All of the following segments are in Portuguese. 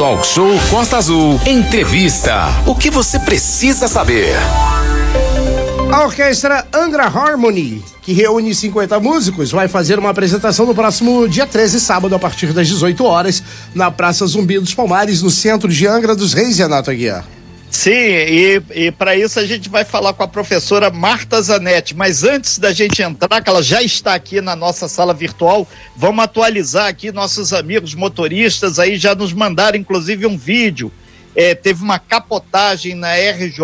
Talk Show Costa Azul. Entrevista. O que você precisa saber? A orquestra Angra Harmony, que reúne 50 músicos, vai fazer uma apresentação no próximo dia 13, sábado, a partir das 18 horas, na Praça Zumbi dos Palmares, no centro de Angra dos Reis, Renato Aguiar. Sim, e, e para isso a gente vai falar com a professora Marta Zanetti. Mas antes da gente entrar, que ela já está aqui na nossa sala virtual, vamos atualizar aqui nossos amigos motoristas aí já nos mandaram inclusive um vídeo. É, teve uma capotagem na RJ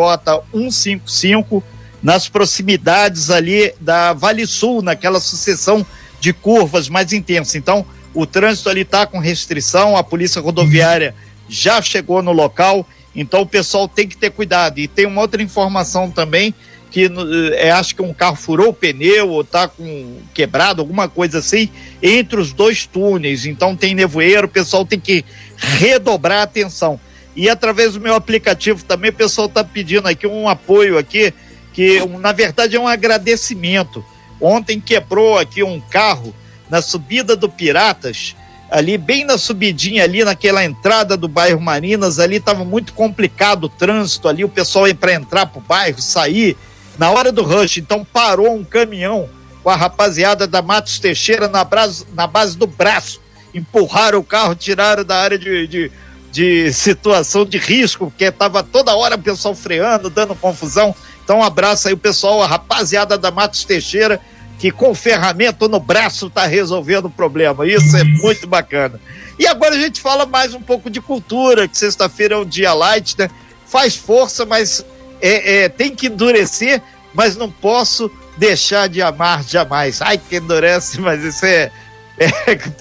155 nas proximidades ali da Vale Sul, naquela sucessão de curvas mais intensa. Então, o trânsito ali está com restrição, a polícia rodoviária já chegou no local então o pessoal tem que ter cuidado. E tem uma outra informação também que é, acho que um carro furou o pneu ou está com quebrado, alguma coisa assim, entre os dois túneis. Então tem nevoeiro, o pessoal tem que redobrar a atenção. E através do meu aplicativo também o pessoal está pedindo aqui um apoio aqui, que na verdade é um agradecimento. Ontem quebrou aqui um carro na subida do Piratas ali bem na subidinha ali naquela entrada do bairro Marinas ali estava muito complicado o trânsito ali o pessoal ia para entrar pro bairro sair na hora do rush. Então parou um caminhão com a rapaziada da Matos Teixeira na, base, na base do braço. Empurraram o carro tiraram da área de, de, de situação de risco porque estava toda hora o pessoal freando dando confusão. Então um abraço aí o pessoal a rapaziada da Matos Teixeira que com ferramenta no braço está resolvendo o problema. Isso é muito bacana. E agora a gente fala mais um pouco de cultura, que sexta-feira é um dia light, né? Faz força, mas é, é, tem que endurecer, mas não posso deixar de amar jamais. Ai, que endurece, mas isso é, é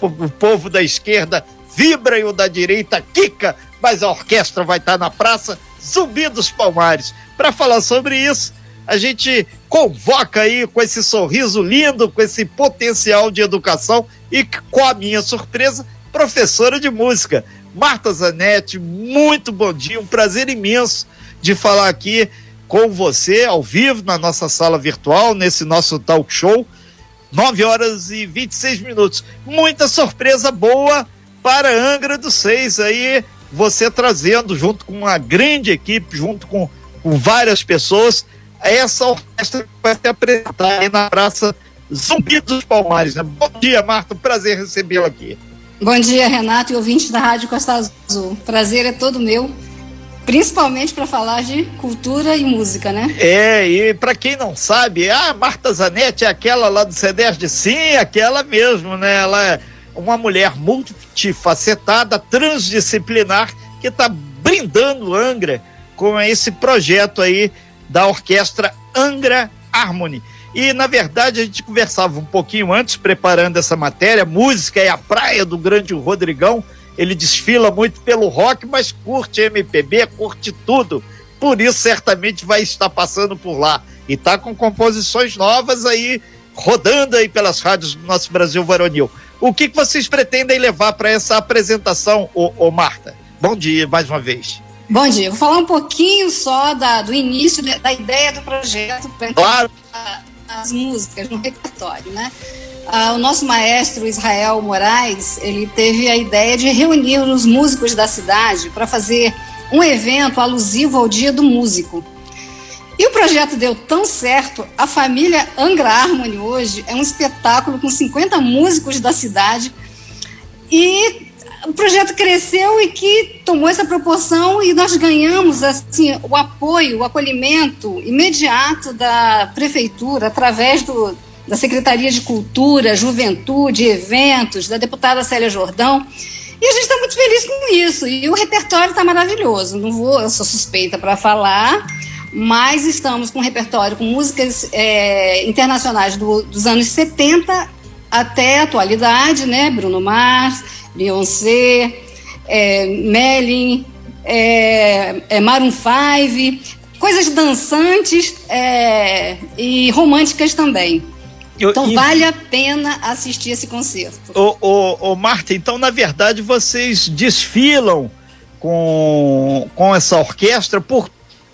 o povo da esquerda vibra e o da direita quica, mas a orquestra vai estar na praça Zumbi dos Palmares. Para falar sobre isso, a gente convoca aí com esse sorriso lindo, com esse potencial de educação e com a minha surpresa, professora de música. Marta Zanetti, muito bom dia, um prazer imenso de falar aqui com você ao vivo na nossa sala virtual, nesse nosso talk show. 9 horas e 26 minutos. Muita surpresa boa para Angra dos Seis aí, você trazendo junto com uma grande equipe, junto com, com várias pessoas, essa orquestra vai se apresentar aí na Praça Zumbi dos Palmares. Né? Bom dia, Marta, prazer recebê-la aqui. Bom dia, Renato e ouvintes da Rádio Costa Azul. Prazer é todo meu, principalmente para falar de cultura e música, né? É, e para quem não sabe, a Marta Zanetti é aquela lá do CEDESD, sim, aquela mesmo, né? Ela é uma mulher multifacetada, transdisciplinar, que está brindando Angra com esse projeto aí da orquestra Angra Harmony. E, na verdade, a gente conversava um pouquinho antes, preparando essa matéria. Música é a praia do grande Rodrigão. Ele desfila muito pelo rock, mas curte MPB, curte tudo. Por isso, certamente vai estar passando por lá. E está com composições novas aí, rodando aí pelas rádios do nosso Brasil Varonil. O que, que vocês pretendem levar para essa apresentação, ô, ô Marta? Bom dia mais uma vez. Bom dia. Vou falar um pouquinho só da, do início da ideia do projeto para claro. as músicas no repertório, né? Ah, o nosso maestro Israel Moraes, ele teve a ideia de reunir os músicos da cidade para fazer um evento alusivo ao Dia do Músico. E o projeto deu tão certo, a família Angra Harmony hoje é um espetáculo com 50 músicos da cidade e o projeto cresceu e que tomou essa proporção e nós ganhamos assim o apoio, o acolhimento imediato da prefeitura através do, da Secretaria de Cultura, Juventude, Eventos, da deputada Célia Jordão. E a gente está muito feliz com isso. E o repertório está maravilhoso. Não vou, eu sou suspeita para falar, mas estamos com um repertório com músicas é, internacionais do, dos anos 70 até a atualidade, né? Bruno Mars, Beyoncé, é, Melin, é, é Maroon 5, coisas dançantes é, e românticas também. Então eu, vale a pena assistir esse concerto. Ô, ô, ô, Marta, então na verdade vocês desfilam com, com essa orquestra por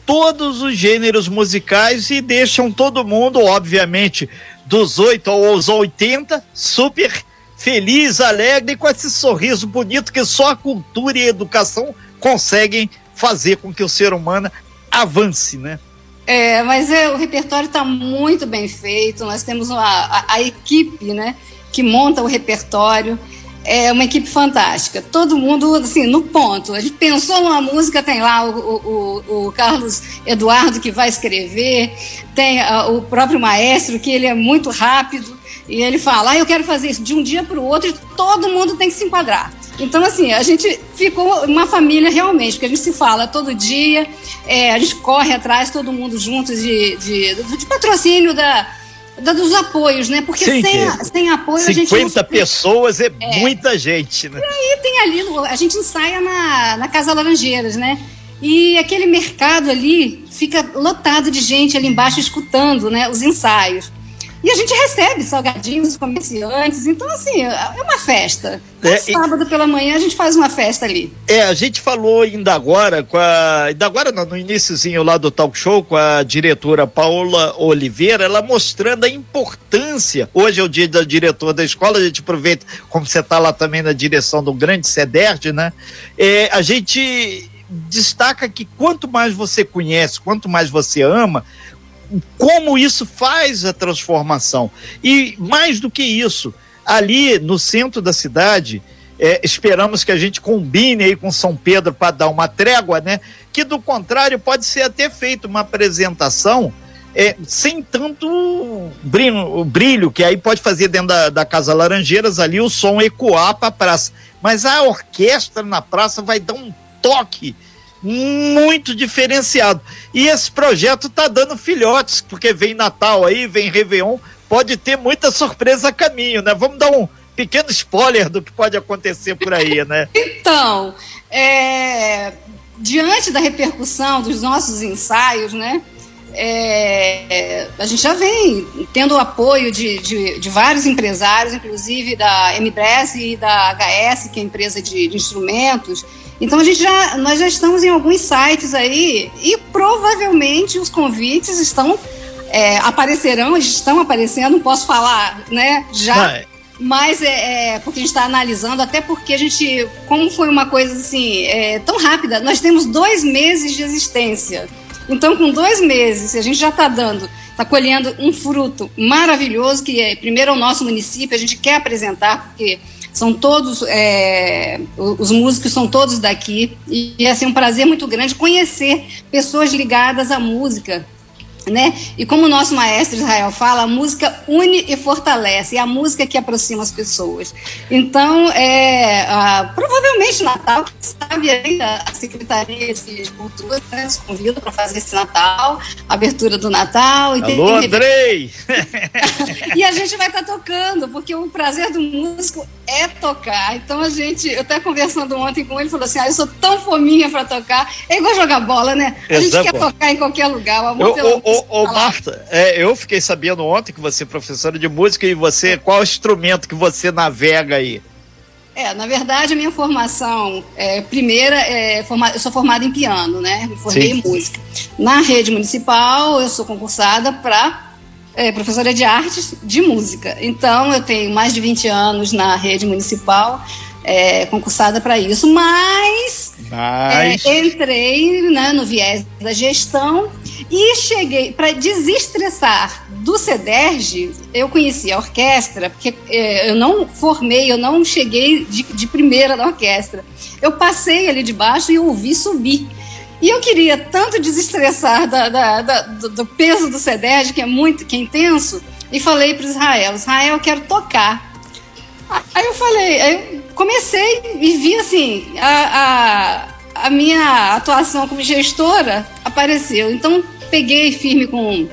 todos os gêneros musicais e deixam todo mundo, obviamente, dos 8 aos 80, super feliz, alegre, com esse sorriso bonito que só a cultura e a educação conseguem fazer com que o ser humano avance, né? É, mas é, o repertório está muito bem feito. Nós temos uma, a, a, equipe, né, que monta o repertório. É uma equipe fantástica. Todo mundo, assim, no ponto. A gente pensou numa música, tem lá o, o, o Carlos Eduardo que vai escrever, tem a, o próprio maestro que ele é muito rápido e ele fala: ah, eu quero fazer isso de um dia para o outro. E todo mundo tem que se enquadrar. Então, assim, a gente ficou uma família realmente, porque a gente se fala todo dia, é, a gente corre atrás, todo mundo juntos de, de, de patrocínio da, da, dos apoios, né? Porque Sim, sem, a, sem apoio a gente. 50 pessoas é, é, muita gente, né? E aí tem ali, a gente ensaia na, na Casa Laranjeiras, né? E aquele mercado ali fica lotado de gente ali embaixo escutando né, os ensaios. E a gente recebe salgadinhos comerciantes. Então, assim, é uma festa. É, sábado pela manhã a gente faz uma festa ali. É, a gente falou ainda agora com a. Ainda agora, no, no iníciozinho lá do talk show, com a diretora Paula Oliveira, ela mostrando a importância. Hoje é o dia da diretora da escola, a gente aproveita, como você está lá também na direção do grande CEDERD, né? É, a gente destaca que quanto mais você conhece, quanto mais você ama, como isso faz a transformação. E mais do que isso, ali no centro da cidade, é, esperamos que a gente combine aí com São Pedro para dar uma trégua, né? Que do contrário pode ser até feita uma apresentação é, sem tanto brilho, brilho, que aí pode fazer dentro da, da Casa Laranjeiras ali o som ecoar para a praça. Mas a orquestra na praça vai dar um toque muito diferenciado. E esse projeto tá dando filhotes, porque vem Natal aí, vem Réveillon, pode ter muita surpresa a caminho, né? Vamos dar um pequeno spoiler do que pode acontecer por aí, né? então, é, diante da repercussão dos nossos ensaios, né? É, a gente já vem tendo o apoio de, de, de, vários empresários, inclusive da MBRS e da HS, que é a empresa de, de instrumentos, então a gente já, nós já estamos em alguns sites aí e provavelmente os convites estão é, aparecerão, estão aparecendo, não posso falar, né? Já. Vai. Mas é, é, porque a gente está analisando, até porque a gente, como foi uma coisa assim, é, tão rápida, nós temos dois meses de existência. Então, com dois meses, a gente já está dando, está colhendo um fruto maravilhoso, que é, primeiro é o nosso município, a gente quer apresentar, porque são todos, é, os músicos são todos daqui, e é assim, um prazer muito grande conhecer pessoas ligadas à música, né? E como o nosso maestro Israel fala, a música une e fortalece, é a música que aproxima as pessoas. Então, é, a, provavelmente Natal, sabe ainda, a Secretaria de Cultura né, nos convida para fazer esse Natal, abertura do Natal. E Alô, tem... Andrei! e a gente vai estar tá tocando, porque o prazer do músico é tocar. Então a gente, eu até conversando ontem com ele, falou assim: ah, eu sou tão fominha para tocar. É igual jogar bola, né? A gente Exato. quer tocar em qualquer lugar. O amor eu, ô, ô, Marta, é, eu fiquei sabendo ontem que você é professora de música e você, qual instrumento que você navega aí? É, na verdade, a minha formação é, primeira, é, forma, eu sou formada em piano, né? Me formei Sim. em música. Na rede municipal, eu sou concursada para é, professora de artes de música. Então, eu tenho mais de 20 anos na rede municipal é, concursada para isso, mas, mas... É, entrei né, no viés da gestão e cheguei para desestressar do CEDERJ. Eu conheci a orquestra, porque é, eu não formei, eu não cheguei de, de primeira na orquestra. Eu passei ali de baixo e ouvi subir. E eu queria tanto desestressar da, da, da, do, do, peso do CEDERJ, que é muito, que é intenso, e falei para Israel: Israel, eu quero tocar. Aí eu falei, aí comecei e vi assim, a, a, a minha atuação como gestora apareceu. Então peguei firme com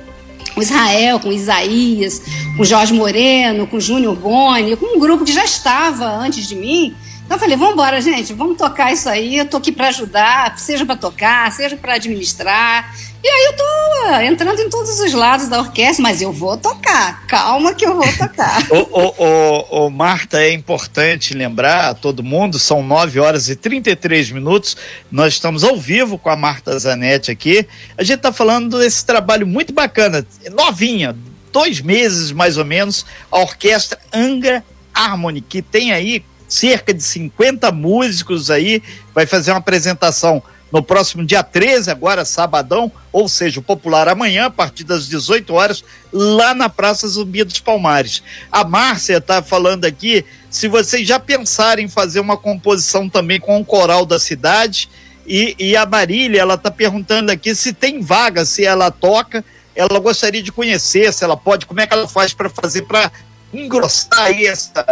o Israel, com Isaías, com Jorge Moreno, com Júnior Boni, com um grupo que já estava antes de mim. Então eu falei, vamos embora, gente, vamos tocar isso aí, eu tô aqui para ajudar, seja para tocar, seja para administrar. E aí eu tô ah, entrando em todos os lados da orquestra, mas eu vou tocar. Calma que eu vou tocar. ô, Marta, é importante lembrar a todo mundo, são 9 horas e 33 minutos. Nós estamos ao vivo com a Marta Zanetti aqui. A gente está falando desse trabalho muito bacana, novinha, dois meses mais ou menos, a orquestra Angra Harmony, que tem aí cerca de 50 músicos aí, vai fazer uma apresentação no próximo dia 13, agora sabadão, ou seja, o popular amanhã, a partir das 18 horas, lá na Praça Zumbi dos Palmares. A Márcia está falando aqui, se vocês já pensaram em fazer uma composição também com o coral da cidade, e, e a Marília, ela está perguntando aqui se tem vaga, se ela toca, ela gostaria de conhecer, se ela pode, como é que ela faz para fazer, para engrossar essa,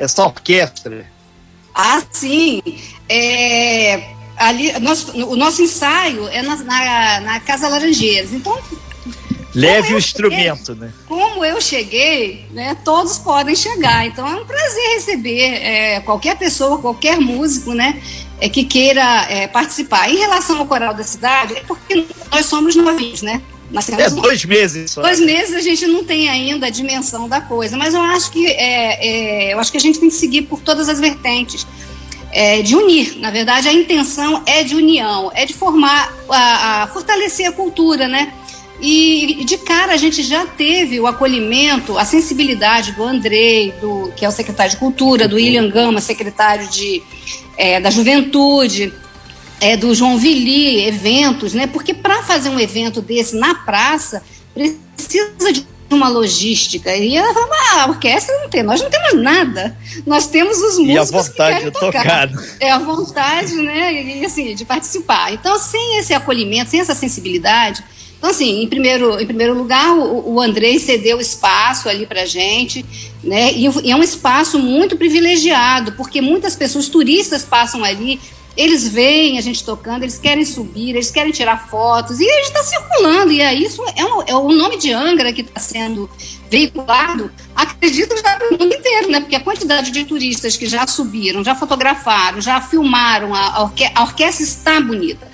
essa orquestra. Ah, sim. É, ali, o nosso ensaio é na, na, na Casa Laranjeiras. Então. Leve o instrumento, cheguei, né? Como eu cheguei, né, todos podem chegar. Então é um prazer receber é, qualquer pessoa, qualquer músico, né, é, que queira é, participar. Em relação ao coral da cidade, é porque nós somos novinhos, né? Nós temos é dois meses só. Dois meses a gente não tem ainda a dimensão da coisa, mas eu acho que é, é, eu acho que a gente tem que seguir por todas as vertentes. É, de unir, na verdade, a intenção é de união, é de formar, a, a fortalecer a cultura, né? E de cara a gente já teve o acolhimento, a sensibilidade do Andrei, do, que é o secretário de Cultura, do William Gama, secretário de, é, da Juventude, é, do João Vili, eventos, né? Porque para fazer um evento desse na praça, precisa de uma logística. E ela fala, ah, a orquestra não tem, nós não temos nada. Nós temos os músicos e a vontade que de tocar. tocar. É a vontade, né? E assim, de participar. Então, sem esse acolhimento, sem essa sensibilidade. Então, assim, em primeiro, em primeiro lugar, o, o Andrei cedeu espaço ali para gente, né? E é um espaço muito privilegiado, porque muitas pessoas, turistas, passam ali eles veem a gente tocando, eles querem subir, eles querem tirar fotos, e a gente está circulando, e é isso, é, um, é, o nome de Angra que está sendo veiculado, acredito já no mundo inteiro, né? Porque a quantidade de turistas que já subiram, já fotografaram, já filmaram, a, a, orque a orquestra está bonita.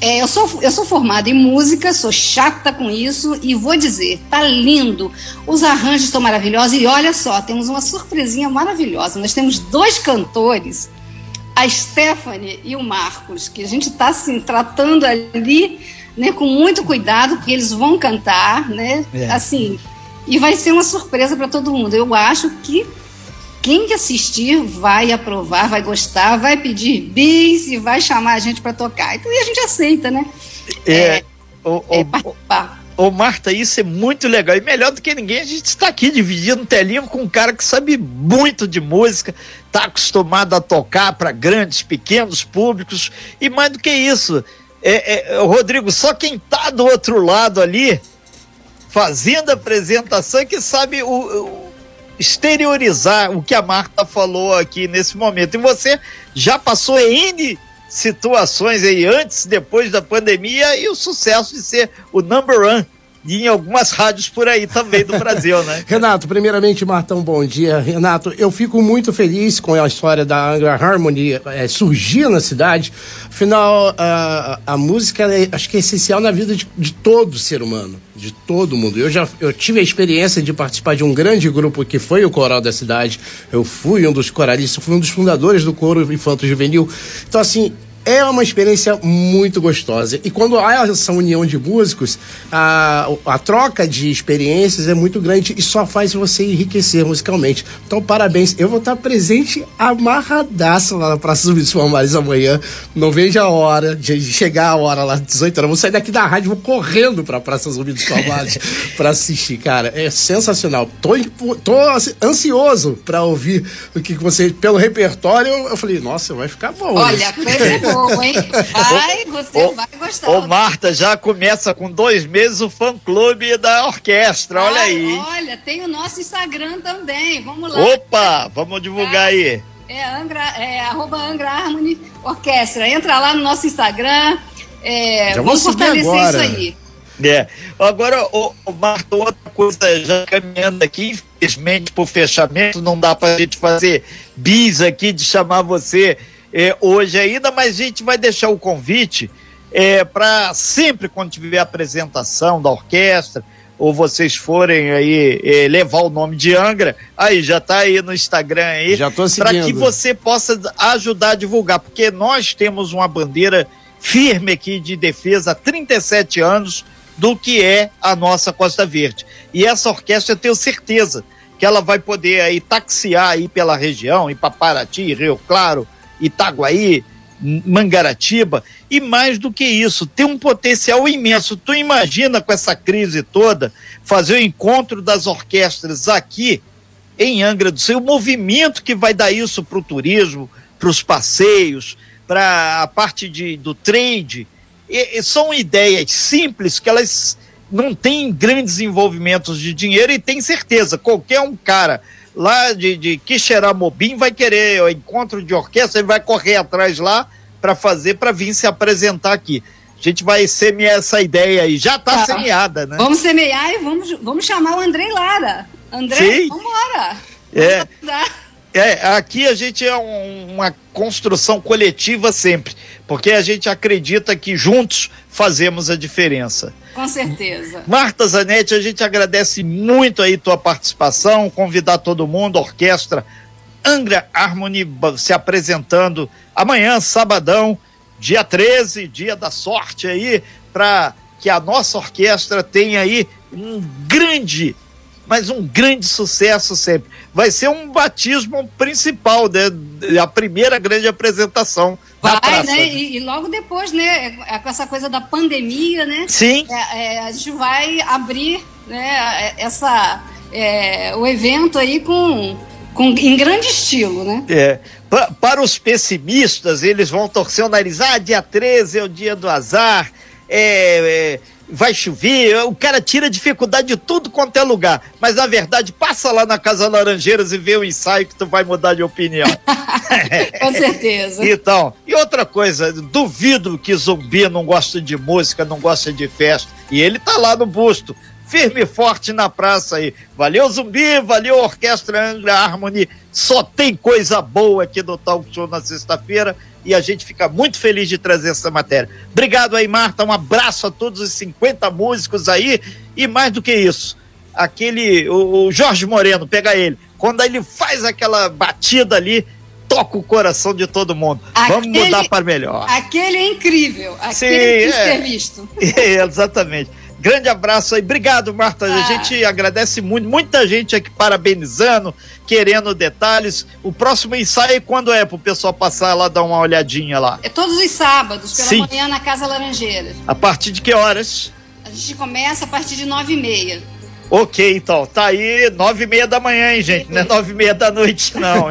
É, eu, sou, eu sou formada em música, sou chata com isso e vou dizer, tá lindo. Os arranjos estão maravilhosos e olha só, temos uma surpresinha maravilhosa. Nós temos dois cantores a Stephanie e o Marcos, que a gente está assim, tratando ali né, com muito cuidado, porque eles vão cantar, né? É. Assim, e vai ser uma surpresa para todo mundo. Eu acho que quem assistir vai aprovar, vai gostar, vai pedir bis e vai chamar a gente para tocar. Então e a gente aceita, né? É, é, o, é participar. Ô, Marta, isso é muito legal. E melhor do que ninguém, a gente está aqui dividindo telinho com um cara que sabe muito de música, está acostumado a tocar para grandes, pequenos públicos. E mais do que isso, é, é, Rodrigo, só quem está do outro lado ali, fazendo a apresentação, é que sabe o, o, exteriorizar o que a Marta falou aqui nesse momento. E você já passou N situações aí antes, depois da pandemia e o sucesso de ser o number one e em algumas rádios por aí também do Brasil, né? Renato, primeiramente, Martão, bom dia. Renato, eu fico muito feliz com a história da Angra Harmony é, surgir na cidade. Afinal, a, a música é, acho que é essencial na vida de, de todo ser humano, de todo mundo. Eu já eu tive a experiência de participar de um grande grupo que foi o Coral da Cidade. Eu fui um dos coralistas, fui um dos fundadores do Coro Infanto Juvenil. Então, assim, é uma experiência muito gostosa. E quando há essa união de músicos, a, a troca de experiências é muito grande e só faz você enriquecer musicalmente. Então, parabéns. Eu vou estar presente amarradaço lá na Praça dos Palmares amanhã. Não vejo a hora de chegar a hora lá, 18 horas. Vou sair daqui da rádio, vou correndo pra Praça Zumbi dos Palmares pra assistir, cara. É sensacional. Tô, tô ansioso pra ouvir o que você, pelo repertório, eu falei, nossa, vai ficar bom. Olha, coisa é bom, hein? Ai, você ô, vai gostar. Ô, Marta, já começa com dois meses o fã-clube da orquestra, olha Ai, aí. Olha, tem o nosso Instagram também, vamos lá. Opa, vamos divulgar é, aí. É, Angra, é arroba Angra Harmony Orquestra. Entra lá no nosso Instagram, é, já vamos fortalecer agora. isso aí. É. Agora, o, o Marta, outra coisa, já caminhando aqui, infelizmente, por fechamento, não dá para a gente fazer bis aqui de chamar você é, hoje ainda, mas a gente vai deixar o convite é, para sempre, quando tiver a apresentação da orquestra, ou vocês forem aí é, levar o nome de Angra, aí já está aí no Instagram aí, para que você possa ajudar a divulgar, porque nós temos uma bandeira firme aqui de defesa há 37 anos do que é a nossa Costa Verde. E essa orquestra eu tenho certeza que ela vai poder aí taxiar aí pela região, ir para Paraty, Rio Claro, Itaguaí, Mangaratiba, e mais do que isso, tem um potencial imenso. Tu imagina com essa crise toda, fazer o encontro das orquestras aqui em Angra do Sul, o movimento que vai dar isso para o turismo, para os passeios, para a parte de, do trade. E, e são ideias simples que elas não têm grandes envolvimentos de dinheiro e tem certeza, qualquer um cara lá de, de Quixeramobim vai querer o encontro de orquestra, ele vai correr atrás lá para fazer, para vir se apresentar aqui. A gente vai semear essa ideia aí, já está tá. semeada, né? Vamos semear e vamos, vamos chamar o André Lara. André, vamos embora. É. É, aqui a gente é um, uma construção coletiva sempre, porque a gente acredita que juntos fazemos a diferença. Com certeza. Marta Zanetti, a gente agradece muito aí tua participação, convidar todo mundo, orquestra Angra Harmony se apresentando amanhã, sabadão, dia 13, dia da sorte aí, para que a nossa orquestra tenha aí um grande, mas um grande sucesso sempre. Vai ser um batismo principal, né? A primeira grande apresentação Vai, praça, né? E, e, logo depois, né? É, com essa coisa da pandemia, né? Sim. É, é, a gente vai abrir, né? Essa, é, o evento aí com, com em grande estilo, né? É. Pa, para os pessimistas, eles vão torcer o nariz. Ah, dia 13 é o dia do azar. é, é vai chover, o cara tira dificuldade de tudo quanto é lugar. Mas na verdade, passa lá na Casa Laranjeiras e vê o ensaio que tu vai mudar de opinião. Com certeza. Então, e outra coisa, duvido que zumbi não gosta de música, não gosta de festa. E ele tá lá no busto, firme e forte na praça aí. Valeu, zumbi, valeu, Orquestra Angra Harmony. Só tem coisa boa aqui no Talk Show na sexta-feira e a gente fica muito feliz de trazer essa matéria. Obrigado aí, Marta. Um abraço a todos os 50 músicos aí. E mais do que isso, aquele. O, o Jorge Moreno, pega ele. Quando ele faz aquela batida ali, toca o coração de todo mundo. Aquele, Vamos mudar para melhor. Aquele é incrível. Aquele Sim, é, ter visto. É, exatamente. Grande abraço aí. Obrigado, Marta. Ah. A gente agradece muito. Muita gente aqui parabenizando, querendo detalhes. O próximo ensaio, quando é para o pessoal passar lá, dar uma olhadinha lá? É todos os sábados, pela Sim. manhã, na Casa Laranjeira. A partir de que horas? A gente começa a partir de nove e meia. Ok, então, tá aí nove e meia da manhã, hein, gente? Não é nove e meia da noite, não.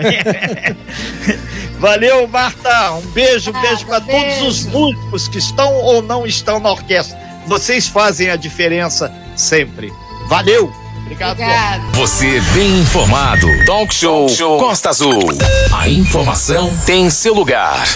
Valeu, Marta. Um beijo, um beijo para todos os músicos que estão ou não estão na orquestra. Vocês fazem a diferença sempre. Valeu! Obrigado. Obrigado. Você bem informado. Talk Show, Talk Show Costa Azul. A informação tem seu lugar.